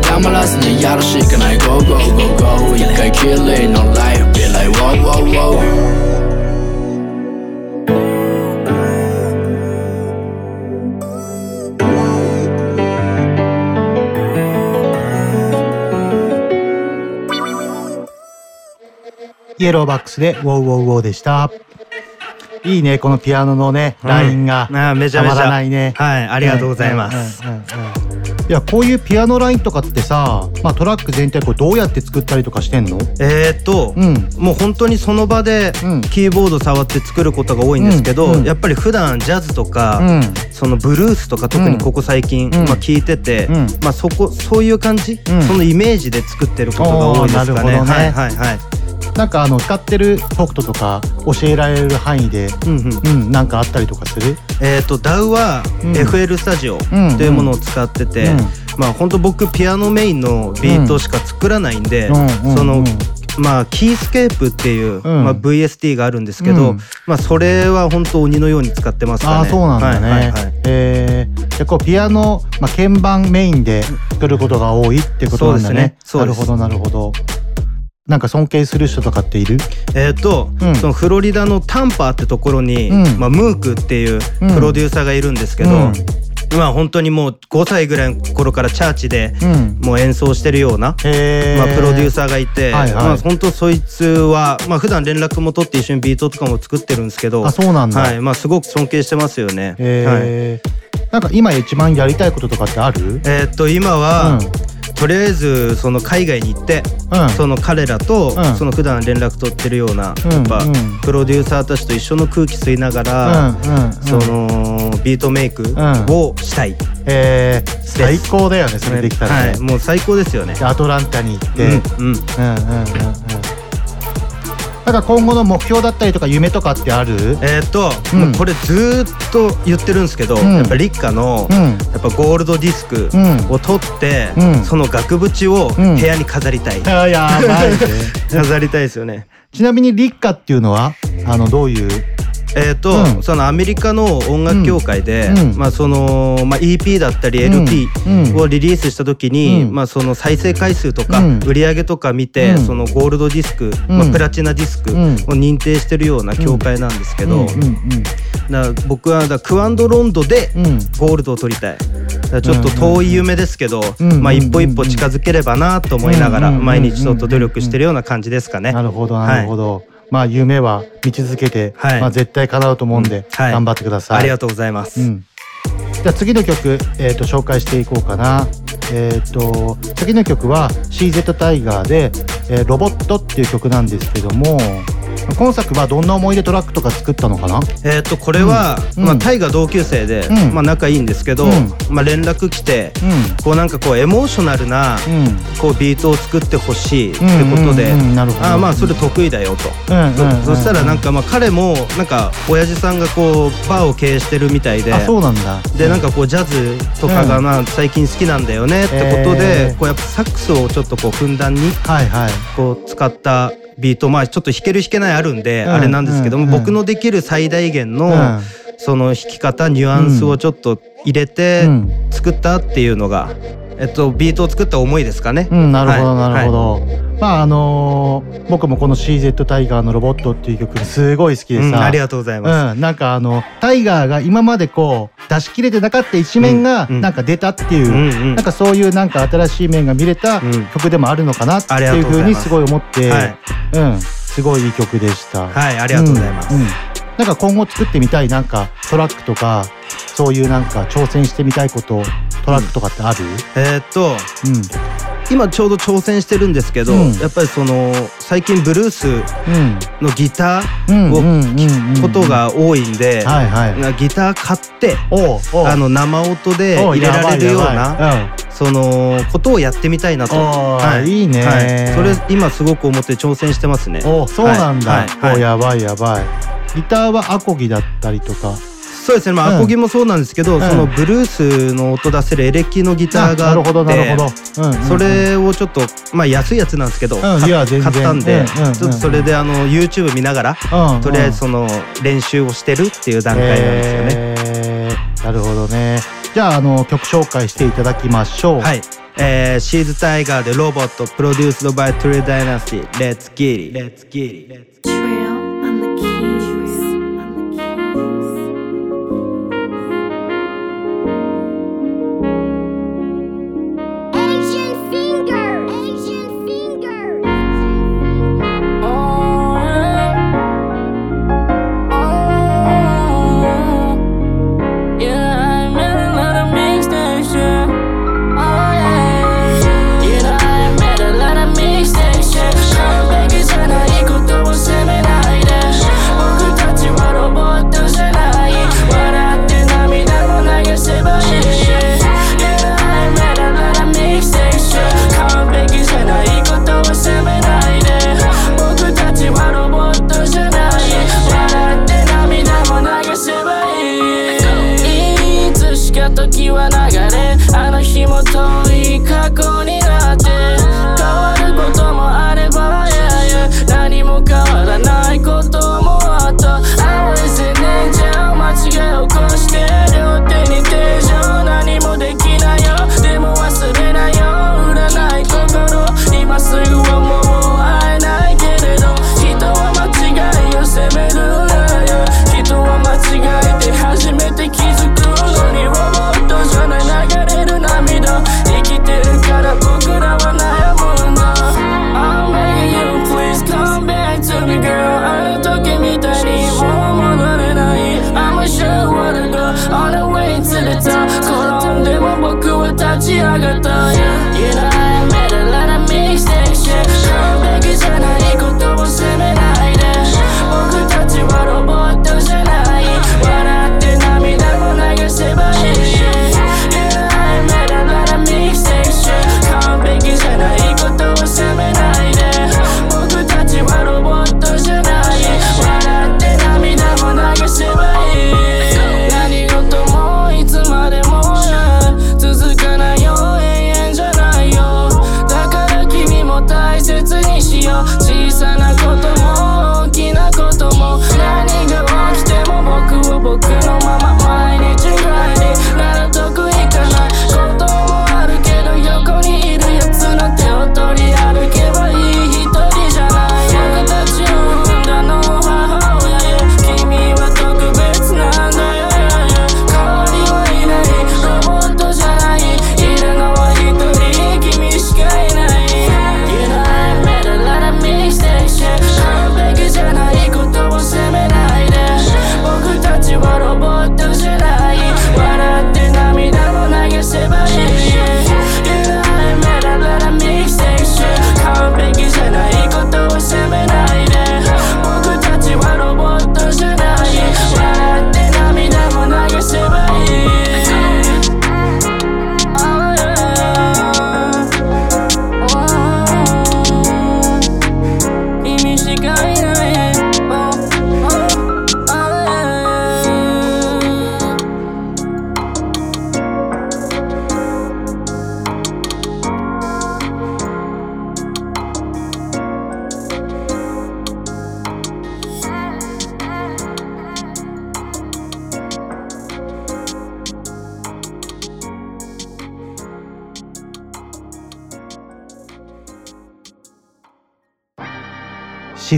黙らずにやるしかない Go go go go 一回きりの life be like wow wow wow イエローバックスでウォーウォーウォーでした。いいね、このピアノのね、うん。ラインが。あーめちゃめちゃ。ないね。はいありがとうございます。うんうんうんうんいや、こういうピアノラインとかってさ、まあトラック全体こうどうやって作ったりとかしてんの？えーっと、もう本当にその場でキーボード触って作ることが多いんですけど、うんうん。やっぱり普段ジャズとか、うん。そのブルースとか特にここ最近、まあ、聞いてて、まあ、そこそういう感じ、そのイメージで作ってることが多いですかね。ね。はいはいはいなんかあの使ってるソフトとか教えられる範囲で、うんなんかあったりとかする？えー、と DAW はうん。FL スタジオというものを使ってて、うん。まあ本当僕ピアノメインのビートしか作らないんで、うんうんその、うんまあ Keyscape っていう、うん。まあ、VST があるんですけど、うん。まあそれは本当鬼のように使ってますかね。ああそうなんだね。はいはいはい。えー、でこうピアノ、まあ、鍵盤メインで作ることが多いってことなんだね。そうですね。なるほどなるほど。なんか尊敬する人とかっている？えっ、と、うん。そのフロリダのタンパーってところに、うん。まあ、ムークっていうプロデューサーがいるんですけど、うん。まあ本当にもう5歳ぐらいの頃からチャーチでうん。もう演奏してるような、まあ、プロデューサーがいて、はいはい。まあ本当そいつは、まあ普段連絡も取って一緒にビートとかも作ってるんですけどあそうなんだ。はい。まあ、すごく尊敬してますよね。はい。えーなんか今一番やりたいこととかってある？えーっと今は、とりあえずその海外に行って、その彼らと、うん。その普段連絡取ってるような、うんやっぱ、うん。プロデューサーたちと一緒の空気吸いながら、うんうん。そのビートメイクをしたい、えー、最高だよねそれできたらね、はい。もう最高ですよね。でアトランタに行って、うんうん。うんうんうんうんなんか今後の目標だったりとか夢とかってある？えーっと、うん。これずーっと言ってるんですけど、うん。やっぱ立夏の、うん。やっぱゴールドディスクを取って、うん。その額縁を部屋に飾りたい、あやばいね。[LAUGHS] 飾りたいですよね。ちなみに立夏っていうのはあのどういう？えーとうん。そのアメリカの音楽協会で、うん。まあそのまあ、EP だったりうん。LP うん。をリリースした時に、うん。まあ、その再生回数とかうん。売り上げとか見て、うん。そのゴールドディスク、うん。まあ、プラチナディスクをうん。認定してるような協会なんですけど、だ僕はだクアンドロンドでゴールドを取りたい。ちょっと遠い夢ですけど、うん。まあ、一歩一歩近づければなと思いながらうん。毎日ちょっと努力してるような感じですかね。なるほどなるほど、まあ夢は見続けて、はい。まあ絶対叶うと思うんで、はい。頑張ってください。ありがとうございます。うん。じゃあ次の曲、えー、と紹介していこうかな。えっ、と次の曲は CZ タイガーで、えーロボットっていう曲なんですけども、今作はどんな思い出トラックとか作ったのかな？えっ、とこれは、うん。まあタイが同級生で、うん。まあ仲いいんですけど、うん。まあ連絡来て、うこうなんかこうエモーショナルな、こうビートを作ってほしいってことで、あーまあそれ得意だよと、そそしたらなんかまあ彼もなんか親父さんがこうバーを経営してるみたいであそうなんだ。でなんかこうジャズとかがな、最近好きなんだよねってことで、こうやっぱサックスをちょっとこうふんだんにはいはい。こう使ったビート。まあちょっと弾ける弾けないあるんで、うんあれなんですけども、うん僕のできる最大限の、うん。その弾き方ニュアンスをちょっと入れて作ったっていうのが、えっと、ビートを作った思いですかね。うん、なるほど、はい。なるほど。まああのー僕もこの CZ タイガーのロボットっていう曲すごい好きでさ、うんありがとうございます。うん、なんかあのタイガーが今までこう出し切れてなかった一面がなんか出たっていう、うんうん。なんかそういうなんか新しい面が見れた曲でもあるのかなっていうふうにすごい思って、はい。うん、すごいいい曲でした。はいありがとうございますうんうんなんか今後作ってみたいなんかトラックとかそういうなんか挑戦してみたいことトラックとかってある？えーっと、今ちょうど挑戦してるんですけど、うん。やっぱりその最近ブルースうん。のギタうんーをうんうん聴くことが多いんで、はいはい。なギター買っておうおう。あの生音で入れられるようやばい。やばなそのことをやってみたいなと、おーい。いねはい、それ今すごく思って挑戦してますね。おそうなんだ、はい。はい。おやばいやばい。ギターはアコギだったりとかそうですね、まあ、うん。アコギもそうなんですけど、うん。そのブルースの音出せるエレキのギターがあってそれをちょっとまあ安いやつなんですけど、買ったんで、ちょっとそれであの YouTube 見ながら、とりあえずその練習をしてるっていう段階なんですよね。えー。なるほどね。じゃああの曲紹介していただきましょう。はい。えー、シーズタイガーでロボットプロデュースドバイトゥレダイナスティ Let's get it Let's get it Asian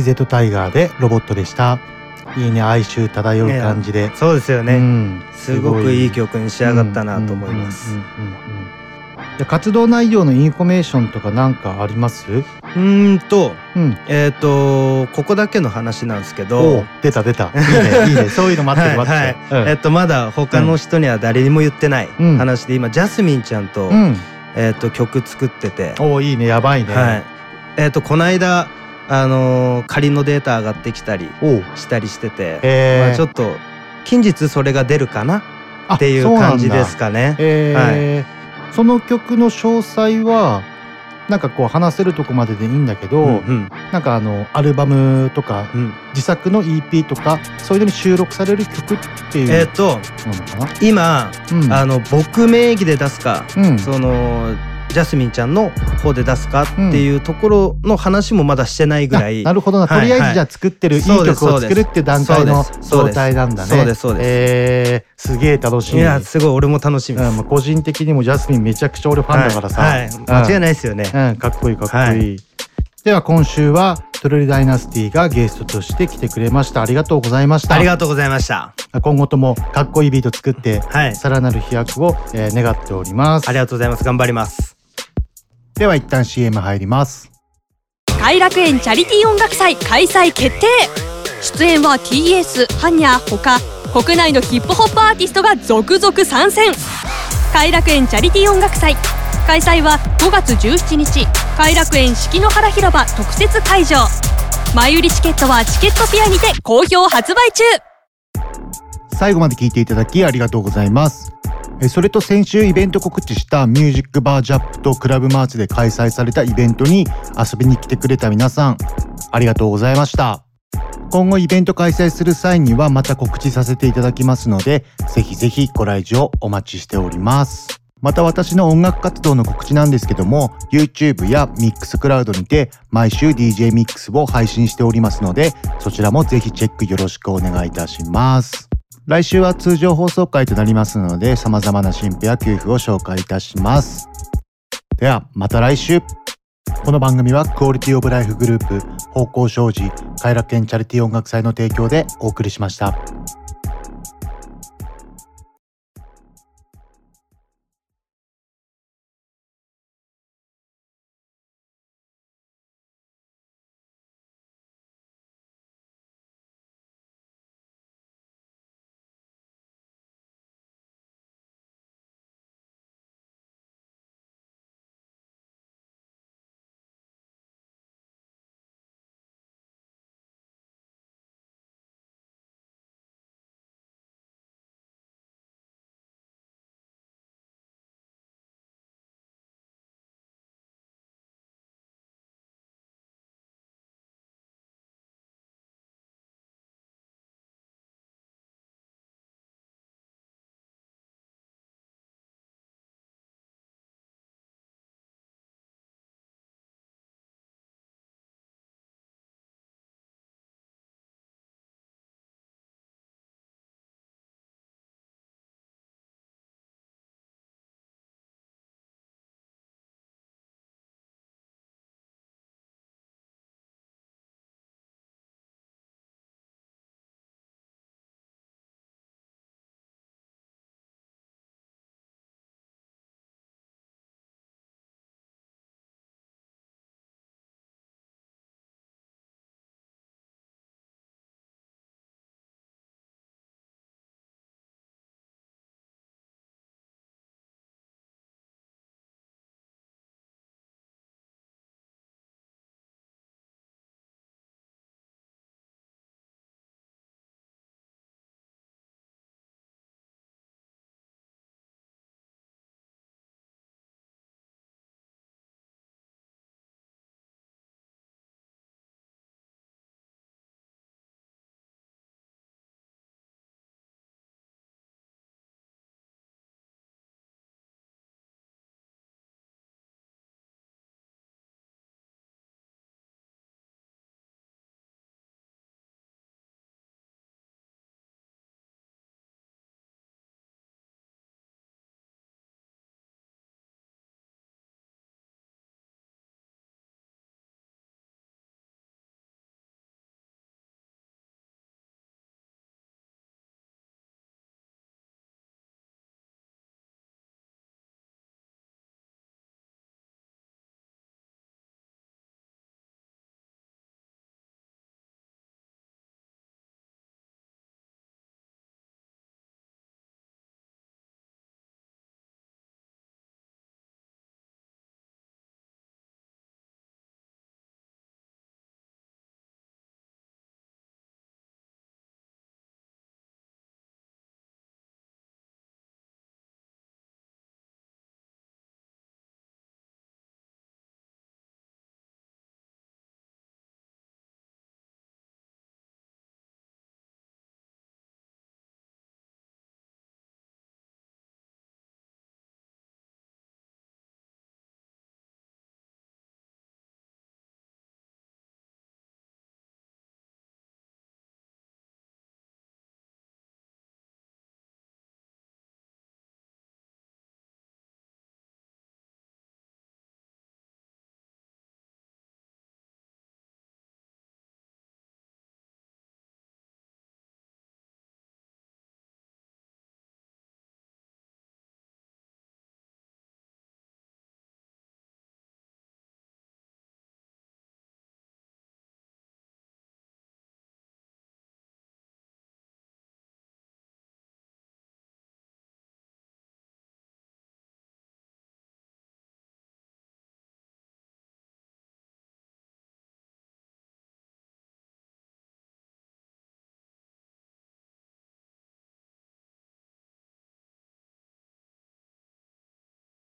CZ タイガーでロボットでした。いいね哀愁漂う感じで。そうですよね、うん。すごくい。い曲に仕上がったなと思います。活動内容のインフォメーションとかなんかあります？うーんと、うん。えっ、とここだけの話なんですけおど。う出た出た。いいねいいね。そういうの待ってる [LAUGHS] 待ってる。はい。はいえっとまだ他の人には誰にも言ってないうん。話で今ジャスミンちゃんと,、うん。えっと曲作ってて、おおいいね。やばいね。はい。えっとこの間あのー仮のデータ上がってきたりしたりしてて、まあ、ちょっと近日それが出るかなあっていう感じですかね。えー。その曲の詳細はなんかこう話せるとこまででいいんだけど、うんうん。なんかあのアルバムとか、自作の EP とかそういうのに収録される曲っていうえっと今、うん。あの僕名義で出すか、うん。そのジャスミンちゃんの方で出すかっていうところの話もまだしてないぐらい、なるほどな、はいとりあえずじゃあ作ってるいい曲を作るっていう段階の状態なんだね。そうですそうです。えーすげえ楽しみ。いやすごい俺も楽しみ。です、うんまあ個人的にもジャスミンめちゃくちゃ俺ファンだからさ、はいはい。うん。間違いないですよね。うん、かっこいいかっこいい、では今週はトレリダイナスティがゲストとして来てくれました。ありがとうございました。ありがとうございました。今後ともかっこいいビート作って、さらなる飛躍を、えー願っております。ありがとうございます。頑張りますでは一旦 CM 入ります。偕楽園チャリティー音楽祭開催決定。出演は TS ハニャほか国内のヒップホップアーティストが続々参戦。偕楽園チャリティー音楽祭開催は5月17日。偕楽園四季の原広場特設会場。前売りチケットはチケットピアにて好評発売中。最後まで聞いていただきありがとうございます。えそれと先週イベント告知したミュージックバージャップとクラブマーチで開催されたイベントに遊びに来てくれた皆さんありがとうございました。今後イベント開催する際にはまた告知させていただきますのでぜひぜひご来場お待ちしております。また私の音楽活動の告知なんですけども YouTube や Mixcloud にて毎週 DJ ミックスを配信しておりますのでそちらもぜひチェックよろしくお願いいたします。来週は通常放送回となりますので様々な新譜や給付を紹介いたしますではまた来週この番組はクオリティオブライフグループ方向障子快楽園チャリティー音楽祭の提供でお送りしました。